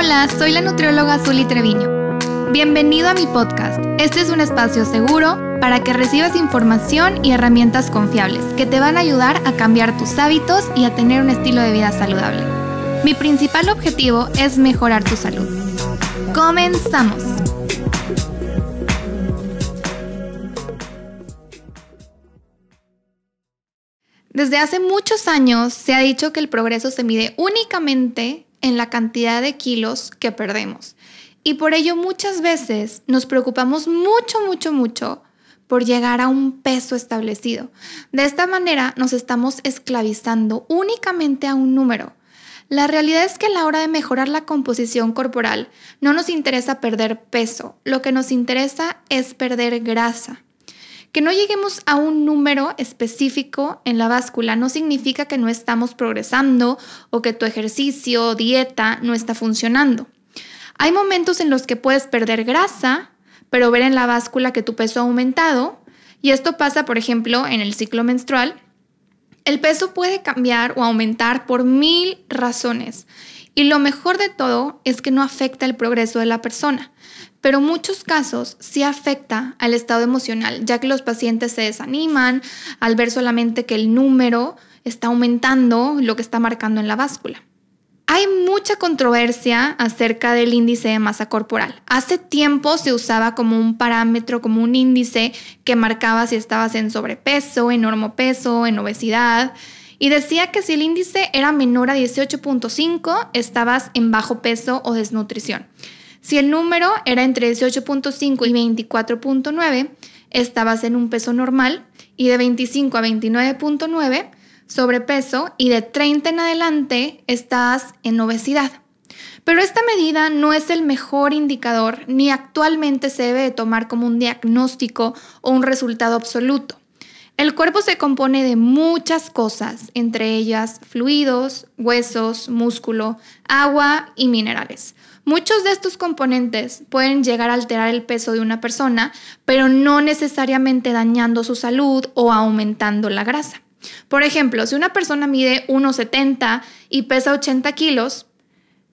Hola, soy la nutrióloga Zuli Treviño. Bienvenido a mi podcast. Este es un espacio seguro para que recibas información y herramientas confiables que te van a ayudar a cambiar tus hábitos y a tener un estilo de vida saludable. Mi principal objetivo es mejorar tu salud. Comenzamos. Desde hace muchos años se ha dicho que el progreso se mide únicamente en la cantidad de kilos que perdemos. Y por ello muchas veces nos preocupamos mucho, mucho, mucho por llegar a un peso establecido. De esta manera nos estamos esclavizando únicamente a un número. La realidad es que a la hora de mejorar la composición corporal no nos interesa perder peso, lo que nos interesa es perder grasa. Que no lleguemos a un número específico en la báscula no significa que no estamos progresando o que tu ejercicio o dieta no está funcionando. Hay momentos en los que puedes perder grasa, pero ver en la báscula que tu peso ha aumentado, y esto pasa, por ejemplo, en el ciclo menstrual. El peso puede cambiar o aumentar por mil razones, y lo mejor de todo es que no afecta el progreso de la persona pero muchos casos sí afecta al estado emocional, ya que los pacientes se desaniman al ver solamente que el número está aumentando lo que está marcando en la báscula. Hay mucha controversia acerca del índice de masa corporal. Hace tiempo se usaba como un parámetro, como un índice que marcaba si estabas en sobrepeso, en normopeso, en obesidad. Y decía que si el índice era menor a 18.5, estabas en bajo peso o desnutrición. Si el número era entre 18.5 y 24.9, estabas en un peso normal y de 25 a 29.9 sobrepeso y de 30 en adelante estás en obesidad. Pero esta medida no es el mejor indicador ni actualmente se debe tomar como un diagnóstico o un resultado absoluto. El cuerpo se compone de muchas cosas, entre ellas fluidos, huesos, músculo, agua y minerales. Muchos de estos componentes pueden llegar a alterar el peso de una persona, pero no necesariamente dañando su salud o aumentando la grasa. Por ejemplo, si una persona mide 1,70 y pesa 80 kilos,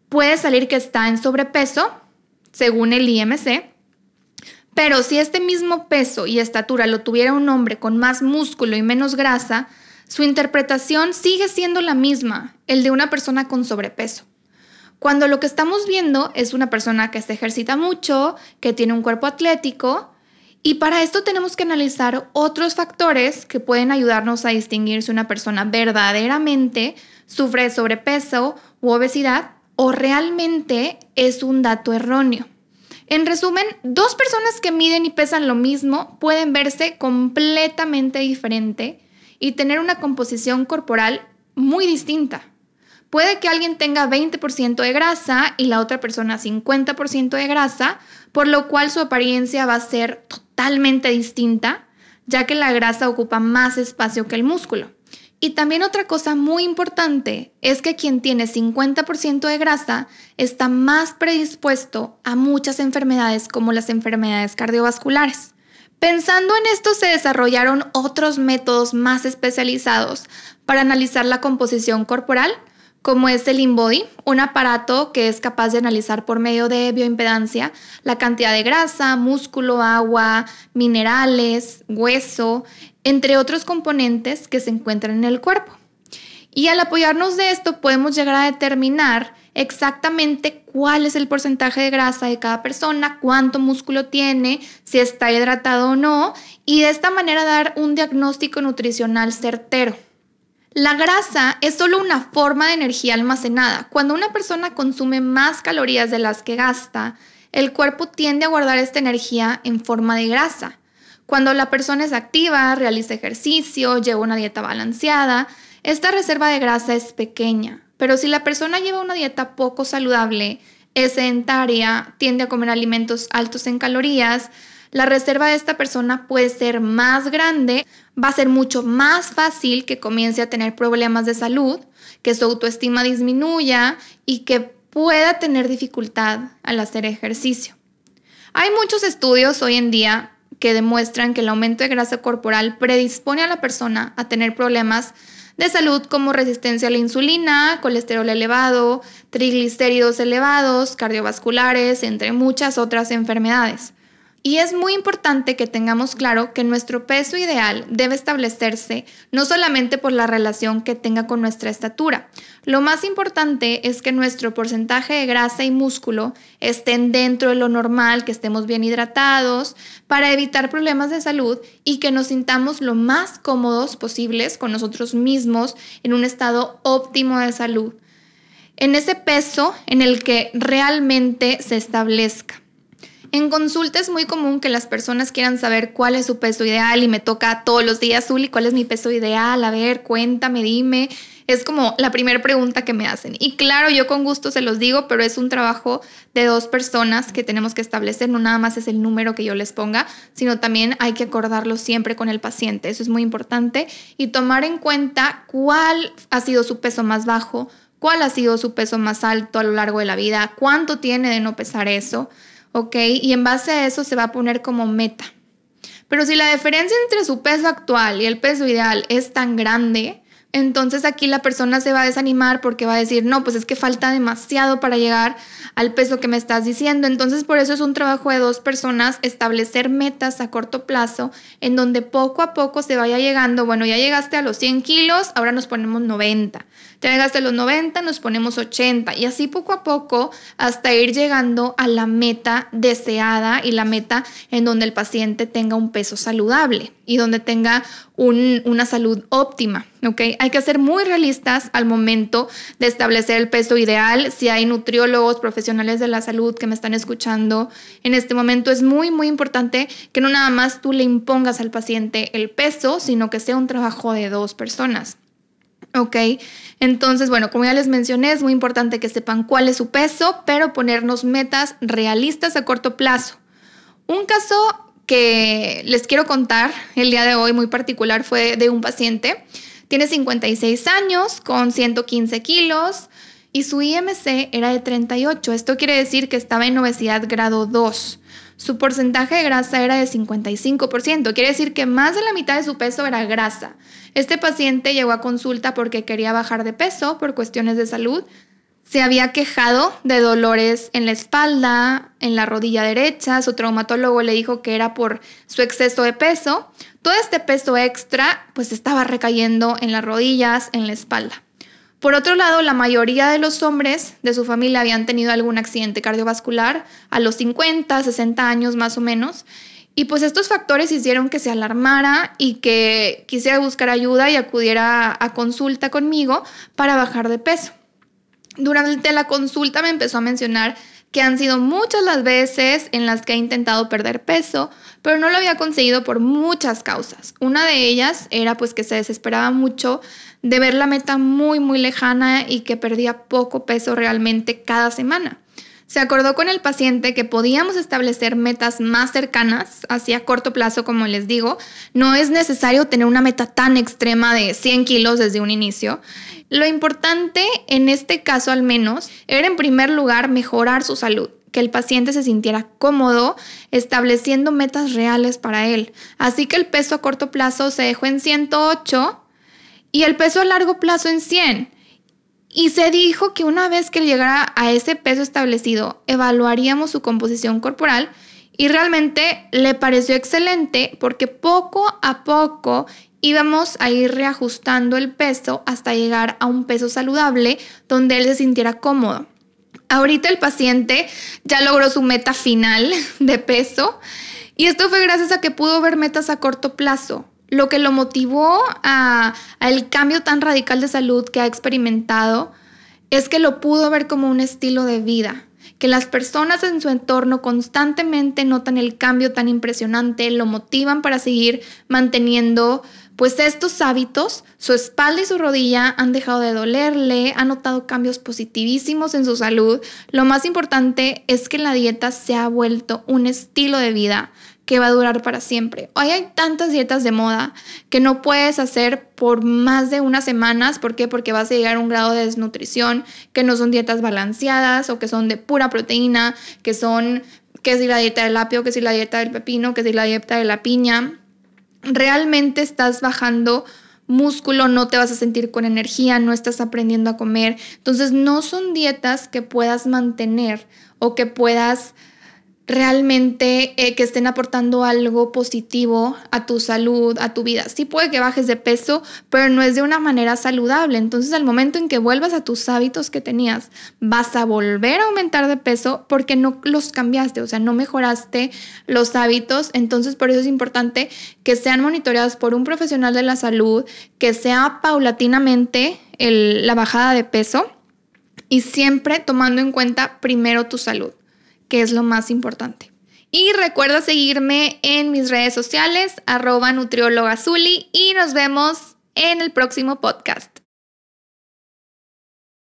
puede salir que está en sobrepeso, según el IMC, pero si este mismo peso y estatura lo tuviera un hombre con más músculo y menos grasa, su interpretación sigue siendo la misma, el de una persona con sobrepeso. Cuando lo que estamos viendo es una persona que se ejercita mucho, que tiene un cuerpo atlético, y para esto tenemos que analizar otros factores que pueden ayudarnos a distinguir si una persona verdaderamente sufre de sobrepeso u obesidad o realmente es un dato erróneo. En resumen, dos personas que miden y pesan lo mismo pueden verse completamente diferente y tener una composición corporal muy distinta. Puede que alguien tenga 20% de grasa y la otra persona 50% de grasa, por lo cual su apariencia va a ser totalmente distinta, ya que la grasa ocupa más espacio que el músculo. Y también otra cosa muy importante es que quien tiene 50% de grasa está más predispuesto a muchas enfermedades como las enfermedades cardiovasculares. Pensando en esto se desarrollaron otros métodos más especializados para analizar la composición corporal como es el InBody, un aparato que es capaz de analizar por medio de bioimpedancia la cantidad de grasa, músculo, agua, minerales, hueso, entre otros componentes que se encuentran en el cuerpo. Y al apoyarnos de esto podemos llegar a determinar exactamente cuál es el porcentaje de grasa de cada persona, cuánto músculo tiene, si está hidratado o no, y de esta manera dar un diagnóstico nutricional certero. La grasa es solo una forma de energía almacenada. Cuando una persona consume más calorías de las que gasta, el cuerpo tiende a guardar esta energía en forma de grasa. Cuando la persona es activa, realiza ejercicio, lleva una dieta balanceada, esta reserva de grasa es pequeña. Pero si la persona lleva una dieta poco saludable, es sedentaria, tiende a comer alimentos altos en calorías, la reserva de esta persona puede ser más grande, va a ser mucho más fácil que comience a tener problemas de salud, que su autoestima disminuya y que pueda tener dificultad al hacer ejercicio. Hay muchos estudios hoy en día que demuestran que el aumento de grasa corporal predispone a la persona a tener problemas de salud como resistencia a la insulina, colesterol elevado, triglicéridos elevados, cardiovasculares, entre muchas otras enfermedades. Y es muy importante que tengamos claro que nuestro peso ideal debe establecerse no solamente por la relación que tenga con nuestra estatura. Lo más importante es que nuestro porcentaje de grasa y músculo estén dentro de lo normal, que estemos bien hidratados para evitar problemas de salud y que nos sintamos lo más cómodos posibles con nosotros mismos en un estado óptimo de salud. En ese peso en el que realmente se establezca. En consulta es muy común que las personas quieran saber cuál es su peso ideal y me toca todos los días, y cuál es mi peso ideal, a ver, cuéntame, dime. Es como la primera pregunta que me hacen. Y claro, yo con gusto se los digo, pero es un trabajo de dos personas que tenemos que establecer. No nada más es el número que yo les ponga, sino también hay que acordarlo siempre con el paciente. Eso es muy importante. Y tomar en cuenta cuál ha sido su peso más bajo, cuál ha sido su peso más alto a lo largo de la vida, cuánto tiene de no pesar eso. ¿Ok? Y en base a eso se va a poner como meta. Pero si la diferencia entre su peso actual y el peso ideal es tan grande, entonces aquí la persona se va a desanimar porque va a decir, no, pues es que falta demasiado para llegar al peso que me estás diciendo. Entonces por eso es un trabajo de dos personas establecer metas a corto plazo en donde poco a poco se vaya llegando, bueno, ya llegaste a los 100 kilos, ahora nos ponemos 90. Ya llegaste a los 90, nos ponemos 80 y así poco a poco hasta ir llegando a la meta deseada y la meta en donde el paciente tenga un peso saludable y donde tenga una salud óptima. ¿okay? Hay que ser muy realistas al momento de establecer el peso ideal. Si hay nutriólogos, profesionales de la salud que me están escuchando en este momento, es muy, muy importante que no nada más tú le impongas al paciente el peso, sino que sea un trabajo de dos personas. ¿Ok? Entonces, bueno, como ya les mencioné, es muy importante que sepan cuál es su peso, pero ponernos metas realistas a corto plazo. Un caso que les quiero contar el día de hoy muy particular fue de un paciente. Tiene 56 años, con 115 kilos y su IMC era de 38. Esto quiere decir que estaba en obesidad grado 2. Su porcentaje de grasa era de 55%. Quiere decir que más de la mitad de su peso era grasa. Este paciente llegó a consulta porque quería bajar de peso por cuestiones de salud se había quejado de dolores en la espalda, en la rodilla derecha. Su traumatólogo le dijo que era por su exceso de peso. Todo este peso extra pues estaba recayendo en las rodillas, en la espalda. Por otro lado, la mayoría de los hombres de su familia habían tenido algún accidente cardiovascular a los 50, 60 años más o menos. Y pues estos factores hicieron que se alarmara y que quisiera buscar ayuda y acudiera a consulta conmigo para bajar de peso. Durante la consulta me empezó a mencionar que han sido muchas las veces en las que ha intentado perder peso, pero no lo había conseguido por muchas causas. Una de ellas era pues que se desesperaba mucho de ver la meta muy muy lejana y que perdía poco peso realmente cada semana. Se acordó con el paciente que podíamos establecer metas más cercanas, hacia corto plazo, como les digo. No es necesario tener una meta tan extrema de 100 kilos desde un inicio. Lo importante, en este caso al menos, era en primer lugar mejorar su salud que el paciente se sintiera cómodo estableciendo metas reales para él. Así que el peso a corto plazo se dejó en 108 y el peso a largo plazo en 100. Y se dijo que una vez que llegara a ese peso establecido, evaluaríamos su composición corporal y realmente le pareció excelente porque poco a poco íbamos a ir reajustando el peso hasta llegar a un peso saludable donde él se sintiera cómodo. Ahorita el paciente ya logró su meta final de peso y esto fue gracias a que pudo ver metas a corto plazo. Lo que lo motivó al cambio tan radical de salud que ha experimentado es que lo pudo ver como un estilo de vida, que las personas en su entorno constantemente notan el cambio tan impresionante, lo motivan para seguir manteniendo pues estos hábitos, su espalda y su rodilla han dejado de dolerle, ha notado cambios positivísimos en su salud. Lo más importante es que la dieta se ha vuelto un estilo de vida que va a durar para siempre. Hoy hay tantas dietas de moda que no puedes hacer por más de unas semanas. ¿Por qué? Porque vas a llegar a un grado de desnutrición, que no son dietas balanceadas o que son de pura proteína, que son, que si la dieta del apio, que si la dieta del pepino, que si la dieta de la piña. Realmente estás bajando músculo, no te vas a sentir con energía, no estás aprendiendo a comer. Entonces no son dietas que puedas mantener o que puedas realmente eh, que estén aportando algo positivo a tu salud, a tu vida. Sí puede que bajes de peso, pero no es de una manera saludable. Entonces al momento en que vuelvas a tus hábitos que tenías, vas a volver a aumentar de peso porque no los cambiaste, o sea, no mejoraste los hábitos. Entonces por eso es importante que sean monitoreados por un profesional de la salud, que sea paulatinamente la bajada de peso y siempre tomando en cuenta primero tu salud que es lo más importante. Y recuerda seguirme en mis redes sociales, arroba y nos vemos en el próximo podcast.